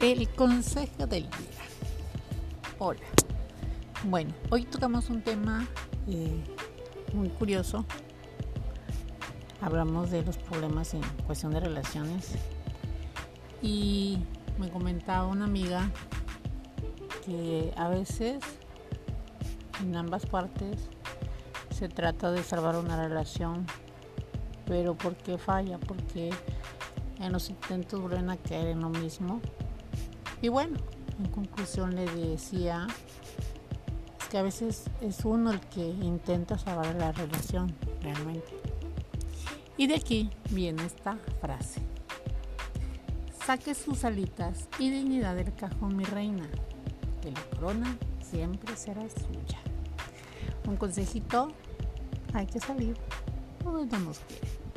El consejo del día. Hola. Bueno, hoy tocamos un tema eh, muy curioso. Hablamos de los problemas en cuestión de relaciones. Y me comentaba una amiga que a veces en ambas partes se trata de salvar una relación, pero ¿por qué falla? Porque en los intentos vuelven a caer en lo mismo y bueno, en conclusión le decía es que a veces es uno el que intenta salvar la relación realmente. Y de aquí viene esta frase. Saque sus alitas y dignidad del cajón, mi reina, que la corona siempre será suya. Un consejito, hay que salir donde nos quiere.